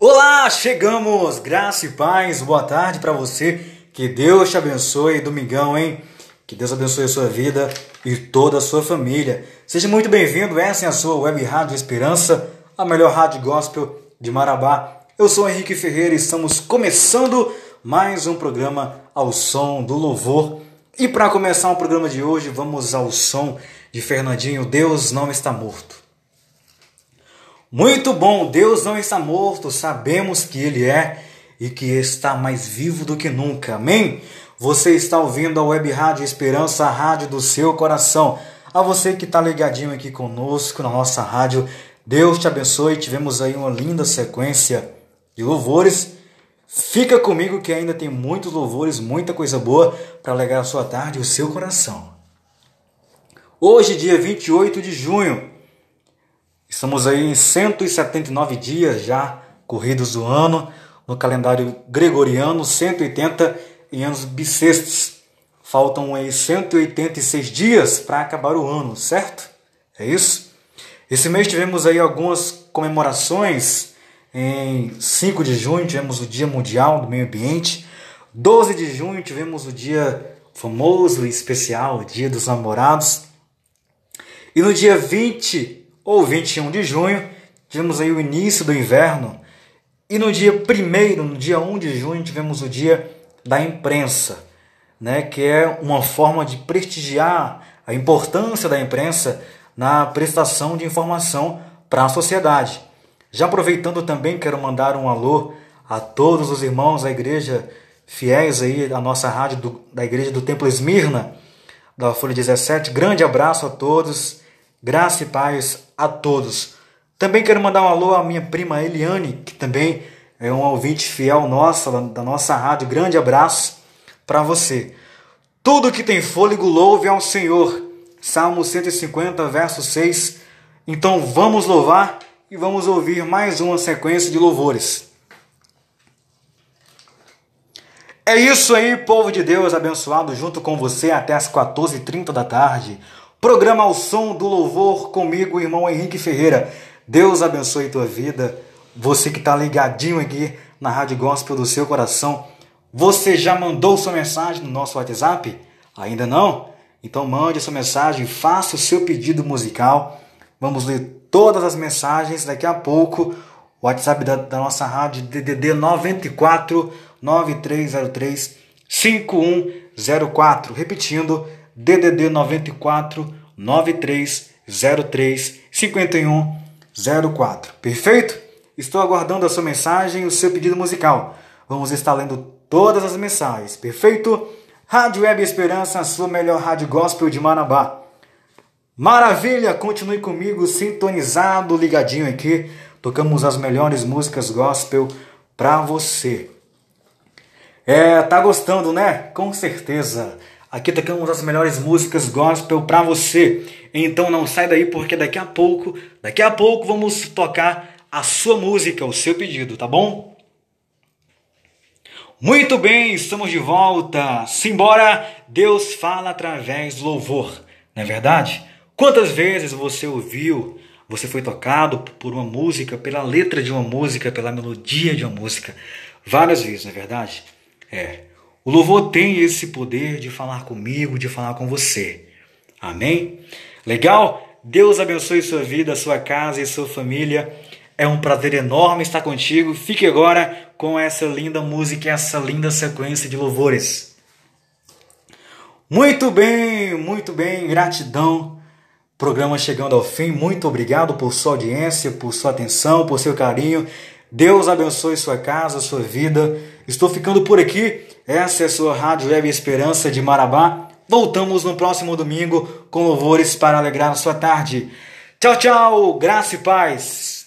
Olá, chegamos! Graça e paz, boa tarde para você. Que Deus te abençoe, domingão, hein? Que Deus abençoe a sua vida e toda a sua família. Seja muito bem-vindo, essa é a sua Web Rádio Esperança, a melhor rádio gospel de Marabá. Eu sou Henrique Ferreira e estamos começando mais um programa ao som do louvor. E para começar o programa de hoje, vamos ao som de Fernandinho, Deus não está morto. Muito bom, Deus não está morto, sabemos que Ele é e que está mais vivo do que nunca. Amém? Você está ouvindo a Web Rádio Esperança, a rádio do seu coração. A você que está ligadinho aqui conosco na nossa rádio, Deus te abençoe. Tivemos aí uma linda sequência de louvores. Fica comigo que ainda tem muitos louvores, muita coisa boa para alegar a sua tarde e o seu coração. Hoje, dia 28 de junho, Estamos aí em 179 dias já corridos do ano, no calendário gregoriano, 180 em anos bissextos. Faltam aí 186 dias para acabar o ano, certo? É isso? Esse mês tivemos aí algumas comemorações. Em 5 de junho tivemos o Dia Mundial do Meio Ambiente. 12 de junho tivemos o dia famoso e especial, o Dia dos Namorados. E no dia 20 ou 21 de junho, tivemos aí o início do inverno. E no dia 1 no dia 1 de junho, tivemos o dia da imprensa, né, que é uma forma de prestigiar a importância da imprensa na prestação de informação para a sociedade. Já aproveitando também, quero mandar um alô a todos os irmãos da igreja fiéis aí da nossa rádio do, da igreja do Templo Esmirna, da Folha 17. Grande abraço a todos Graça e paz a todos. Também quero mandar um alô à minha prima Eliane, que também é um ouvinte fiel nossa, da nossa rádio. Grande abraço para você. Tudo que tem fôlego, louve ao Senhor. Salmo 150, verso 6. Então vamos louvar e vamos ouvir mais uma sequência de louvores. É isso aí, povo de Deus abençoado, junto com você até as 14h30 da tarde. Programa ao som do louvor comigo, irmão Henrique Ferreira. Deus abençoe tua vida. Você que está ligadinho aqui na Rádio Gospel do seu coração. Você já mandou sua mensagem no nosso WhatsApp? Ainda não? Então mande sua mensagem, faça o seu pedido musical. Vamos ler todas as mensagens daqui a pouco. O WhatsApp da, da nossa rádio DDD 94 9303 5104. Repetindo, DDD 94 9303 5104. Perfeito? Estou aguardando a sua mensagem e o seu pedido musical. Vamos estar lendo todas as mensagens. Perfeito? Rádio Web Esperança, a sua melhor rádio gospel de Marabá. Maravilha! Continue comigo, sintonizado, ligadinho aqui. Tocamos as melhores músicas gospel para você. É, tá gostando, né? Com certeza. Aqui tocamos as melhores músicas gospel para você. Então não sai daí porque daqui a pouco, daqui a pouco vamos tocar a sua música, o seu pedido, tá bom? Muito bem, estamos de volta. Simbora, Deus fala através do louvor, não é verdade? Quantas vezes você ouviu, você foi tocado por uma música, pela letra de uma música, pela melodia de uma música? Várias vezes, não é verdade? É. O louvor tem esse poder de falar comigo, de falar com você. Amém? Legal? Deus abençoe sua vida, sua casa e sua família. É um prazer enorme estar contigo. Fique agora com essa linda música e essa linda sequência de louvores. Muito bem, muito bem, gratidão. Programa chegando ao fim. Muito obrigado por sua audiência, por sua atenção, por seu carinho. Deus abençoe sua casa, sua vida. Estou ficando por aqui. Essa é a sua Rádio Web Esperança de Marabá. Voltamos no próximo domingo com louvores para alegrar a sua tarde. Tchau, tchau, graça e paz.